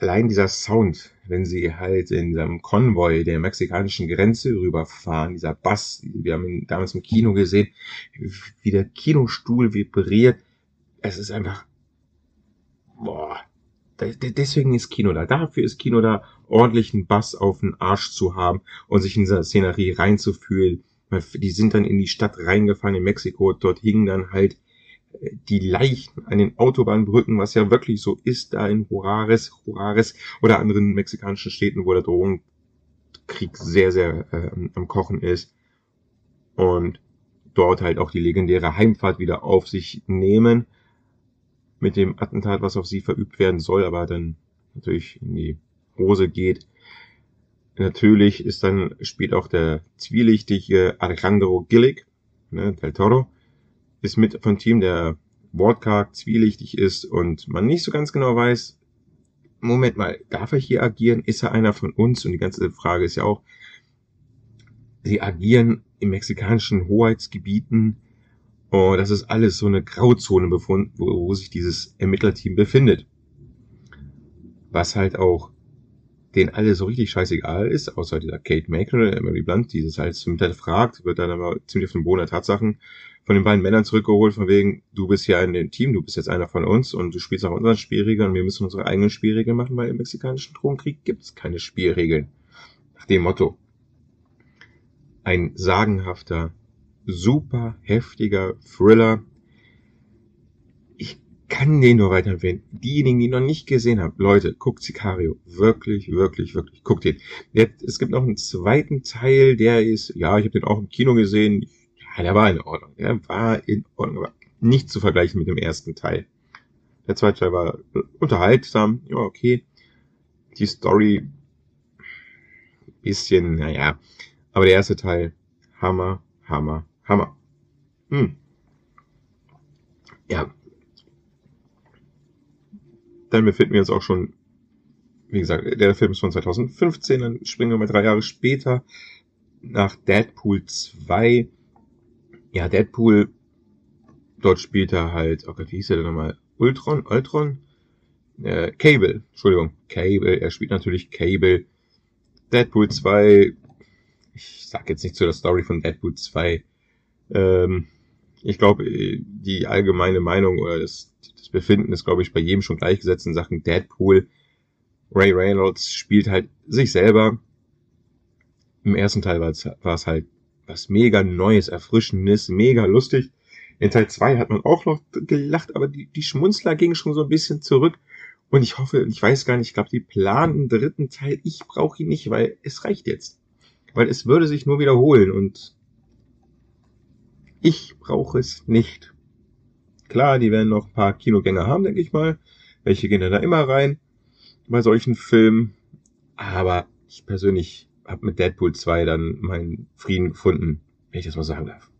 allein dieser Sound, wenn sie halt in seinem Konvoi der mexikanischen Grenze rüberfahren, dieser Bass, wir haben ihn damals im Kino gesehen, wie der Kinostuhl vibriert, es ist einfach, boah, deswegen ist Kino da. Dafür ist Kino da, ordentlichen Bass auf den Arsch zu haben und sich in dieser Szenerie reinzufühlen. Die sind dann in die Stadt reingefahren in Mexiko, dort hingen dann halt die Leichen an den Autobahnbrücken, was ja wirklich so ist, da in Juarez, Juarez oder anderen mexikanischen Städten, wo der Drogenkrieg sehr, sehr äh, am Kochen ist. Und dort halt auch die legendäre Heimfahrt wieder auf sich nehmen mit dem Attentat, was auf sie verübt werden soll, aber dann natürlich in die Hose geht. Natürlich ist dann, spielt auch der zwielichtige Alejandro Gillig, ne, Del Toro, ist mit von Team, der wortkarg, zwielichtig ist und man nicht so ganz genau weiß, Moment mal, darf er hier agieren? Ist er einer von uns? Und die ganze Frage ist ja auch, sie agieren in mexikanischen Hoheitsgebieten und das ist alles so eine Grauzone, wo, wo sich dieses Ermittlerteam befindet. Was halt auch den alle so richtig scheißegal ist, außer dieser Kate oder Emily Blunt, die das halt zum Teil fragt, wird dann aber ziemlich auf den Boden der Tatsachen von den beiden Männern zurückgeholt, von wegen, du bist ja in dem Team, du bist jetzt einer von uns und du spielst nach unseren Spielregeln und wir müssen unsere eigenen Spielregeln machen, weil im mexikanischen Drogenkrieg gibt es keine Spielregeln. Nach dem Motto. Ein sagenhafter, super heftiger Thriller. Ich kann den nur weiterempfehlen. Diejenigen, die noch nicht gesehen haben, Leute, guckt Sicario. Wirklich, wirklich, wirklich. Guckt den. Es gibt noch einen zweiten Teil, der ist, ja, ich habe den auch im Kino gesehen. Ja, der war in Ordnung. Der war in Ordnung, aber nicht zu vergleichen mit dem ersten Teil. Der zweite Teil war unterhaltsam, ja, okay. Die Story, bisschen, naja. Aber der erste Teil, Hammer, Hammer, Hammer. Hm. Ja. Dann befinden wir uns auch schon, wie gesagt, der Film ist von 2015, dann springen wir mal drei Jahre später nach Deadpool 2. Ja, Deadpool, dort spielt er halt, oh Gott, wie hieß er denn nochmal? Ultron? Ultron? Äh, Cable, Entschuldigung, Cable, er spielt natürlich Cable. Deadpool 2, ich sag jetzt nicht zu der Story von Deadpool 2, ähm, ich glaube, die allgemeine Meinung oder das, das Befinden ist, glaube ich, bei jedem schon gleichgesetzt in Sachen Deadpool. Ray Reynolds spielt halt sich selber. Im ersten Teil war es halt was mega Neues, Erfrischendes, mega lustig. In Teil 2 hat man auch noch gelacht, aber die, die Schmunzler gingen schon so ein bisschen zurück. Und ich hoffe, ich weiß gar nicht, ich glaube, die planen einen dritten Teil. Ich brauche ihn nicht, weil es reicht jetzt. Weil es würde sich nur wiederholen und ich brauche es nicht. Klar, die werden noch ein paar Kinogänger haben, denke ich mal. Welche gehen da immer rein bei solchen Filmen. Aber ich persönlich habe mit Deadpool 2 dann meinen Frieden gefunden, wenn ich das mal sagen darf.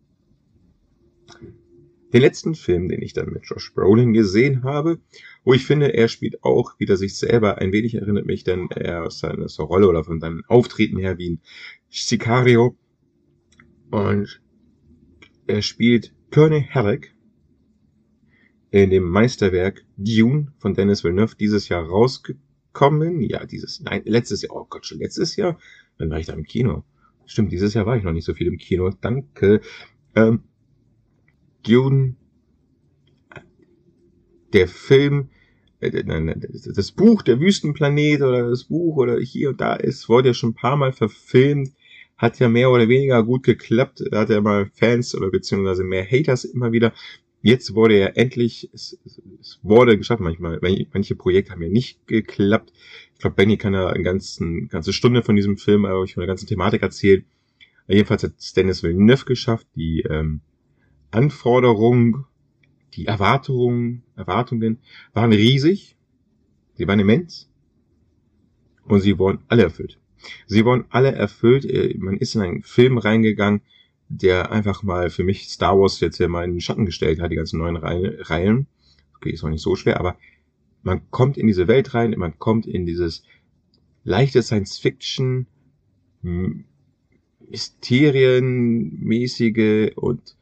Den letzten Film, den ich dann mit Josh Brolin gesehen habe, wo ich finde, er spielt auch wieder sich selber ein wenig, erinnert mich denn er aus seiner Rolle oder von seinem Auftreten her wie ein Sicario. Und er spielt Kearney Halleck in dem Meisterwerk Dune von Dennis Villeneuve dieses Jahr rausgekommen. Ja, dieses, nein, letztes Jahr, oh Gott, schon letztes Jahr? Dann war ich da im Kino. Stimmt, dieses Jahr war ich noch nicht so viel im Kino. Danke. Ähm, Dune, der Film, äh, das Buch, der Wüstenplanet oder das Buch oder hier und da ist, wurde ja schon ein paar Mal verfilmt hat ja mehr oder weniger gut geklappt. Da hat er mal Fans oder beziehungsweise mehr Haters immer wieder. Jetzt wurde er endlich, es, es wurde geschafft. Manchmal, manche Projekte haben ja nicht geklappt. Ich glaube, Benny kann da eine ganzen, ganze Stunde von diesem Film, aber ich von der ganzen Thematik erzählen. Jedenfalls hat Dennis Villeneuve geschafft, die ähm, Anforderungen, die Erwartungen, Erwartungen waren riesig. Sie waren immens. Und sie wurden alle erfüllt. Sie wurden alle erfüllt. Äh, man ist in einen Film reingegangen, der einfach mal für mich Star Wars jetzt ja mal in den Schatten gestellt hat, die ganzen neuen Reihen. Okay, ist noch nicht so schwer, aber man kommt in diese Welt rein, man kommt in dieses leichte Science-Fiction, Mysterienmäßige und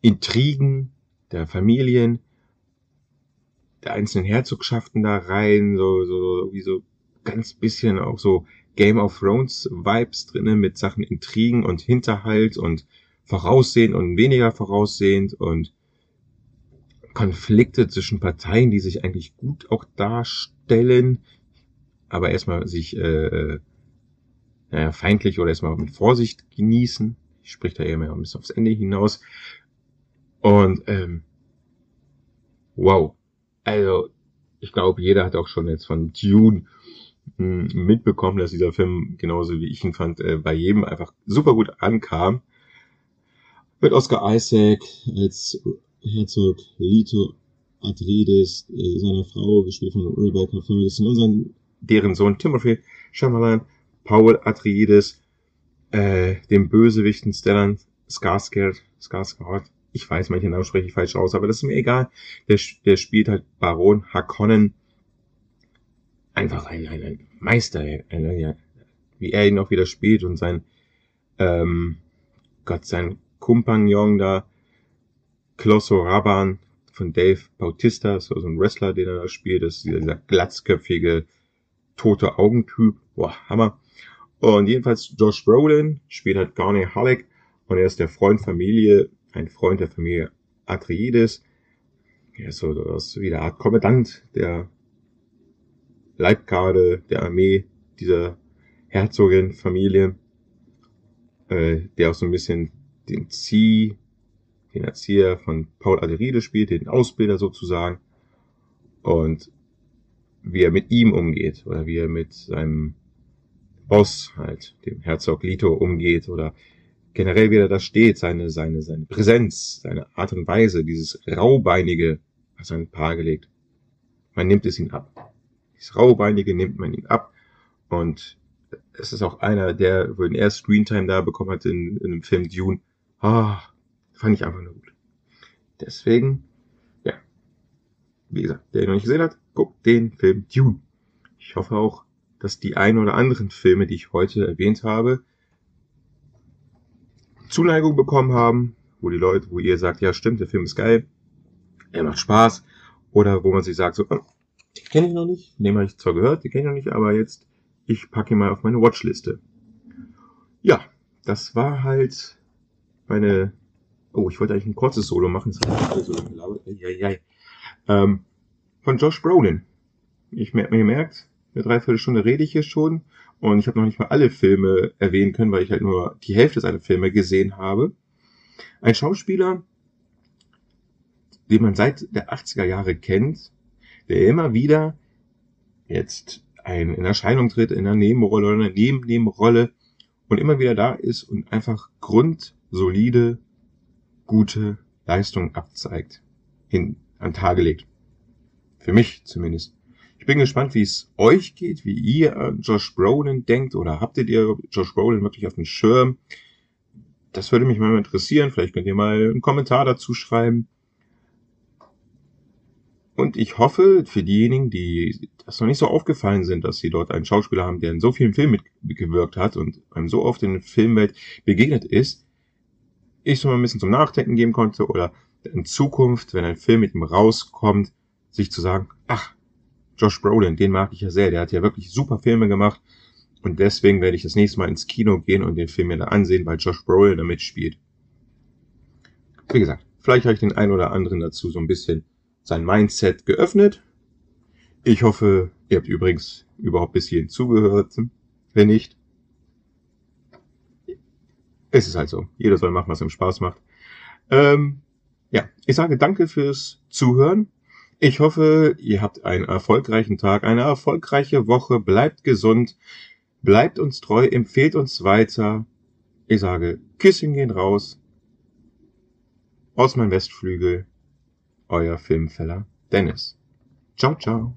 Intrigen der Familien. der einzelnen Herzogschaften da rein, so, so, wie so ganz bisschen auch so Game of Thrones Vibes drinnen mit Sachen Intrigen und Hinterhalt und voraussehend und weniger voraussehend und Konflikte zwischen Parteien, die sich eigentlich gut auch darstellen, aber erstmal sich äh, äh, feindlich oder erstmal mit Vorsicht genießen. Ich sprich da eher mehr ein bisschen aufs Ende hinaus. Und ähm, wow. Also, ich glaube, jeder hat auch schon jetzt von Dune mitbekommen, dass dieser Film, genauso wie ich ihn fand, äh, bei jedem einfach super gut ankam. Mit Oscar Isaac als Herzog Lito Atreides, äh, seiner Frau, gespielt von Rebecca Ferguson, und sein, deren Sohn Timothy Chalamet, Paul Atreides, äh, dem Bösewichten Stellan Skarsgård, Skarsgård, ich weiß, manche Namen spreche ich falsch aus, aber das ist mir egal. Der, der spielt halt Baron Harkonnen. Einfach ein, ein, ein Meister, ein, ja, wie er ihn auch wieder spielt und sein, ähm, Gott, sein Kompagnon da, Closso Raban von Dave Bautista, so, so ein Wrestler, den er da spielt, das ist dieser, dieser glatzköpfige, tote Augentyp. Boah, Hammer. Und jedenfalls Josh Brolin spielt halt Garney Halleck und er ist der Freund Familie, ein Freund der Familie Atreides. Er ist so das wie der Art Kommandant der Leibgarde der Armee dieser Herzogin Familie, äh, der auch so ein bisschen den Zieh den Erzieher von Paul Aderide spielt, den Ausbilder sozusagen. Und wie er mit ihm umgeht oder wie er mit seinem Boss halt, dem Herzog Lito umgeht oder generell wie er da steht, seine, seine, seine Präsenz, seine Art und Weise, dieses Raubeinige, was er ein Paar gelegt. Man nimmt es ihm ab. Dieses Raubeinige nimmt man ihm ab und es ist auch einer, der, wo er Screentime da bekommen hat in, in dem Film Dune. Ah, Fand ich einfach nur gut. Deswegen, ja. Wie gesagt, der ihn noch nicht gesehen hat, guckt den Film Dune. Ich hoffe auch, dass die ein oder anderen Filme, die ich heute erwähnt habe, Zuneigung bekommen haben, wo die Leute, wo ihr sagt, ja stimmt, der Film ist geil, er macht Spaß, oder wo man sich sagt, so, oh, den kenne ich noch nicht, den habe ich zwar gehört, den kenne ich noch nicht, aber jetzt, ich packe ihn mal auf meine Watchliste. Ja, das war halt meine Oh, ich wollte eigentlich ein kurzes Solo machen. Das hat so lange gelabert. Ähm, von Josh Brolin. Ich mir gemerkt, eine Dreiviertelstunde rede ich hier schon und ich habe noch nicht mal alle Filme erwähnen können, weil ich halt nur die Hälfte seiner Filme gesehen habe. Ein Schauspieler, den man seit der 80er Jahre kennt, der immer wieder jetzt ein, in Erscheinung tritt, in einer Nebenrolle oder einer Nebennebenrolle und immer wieder da ist und einfach grundsolide gute Leistung abzeigt, hin an Tage legt. Für mich zumindest. Ich bin gespannt, wie es euch geht, wie ihr an Josh Brolin denkt oder habt ihr Josh Brolin wirklich auf dem Schirm? Das würde mich mal interessieren. Vielleicht könnt ihr mal einen Kommentar dazu schreiben. Und ich hoffe, für diejenigen, die das noch nicht so aufgefallen sind, dass sie dort einen Schauspieler haben, der in so vielen Filmen mitgewirkt hat und einem so oft in der Filmwelt begegnet ist, ich so ein bisschen zum Nachdenken geben konnte oder in Zukunft, wenn ein Film mit ihm rauskommt, sich zu sagen, ach, Josh Brolin, den mag ich ja sehr, der hat ja wirklich super Filme gemacht und deswegen werde ich das nächste Mal ins Kino gehen und den Film mir da ansehen, weil Josh Brolin da mitspielt. Wie gesagt, vielleicht habe ich den einen oder anderen dazu so ein bisschen sein Mindset geöffnet. Ich hoffe, ihr habt übrigens überhaupt bis hierhin zugehört. Wenn nicht, es ist halt so. Jeder soll machen, was ihm Spaß macht. Ähm, ja, ich sage danke fürs Zuhören. Ich hoffe, ihr habt einen erfolgreichen Tag, eine erfolgreiche Woche. Bleibt gesund, bleibt uns treu, empfehlt uns weiter. Ich sage, Küssen gehen raus. Aus meinem Westflügel, euer Filmfeller Dennis. Ciao, ciao.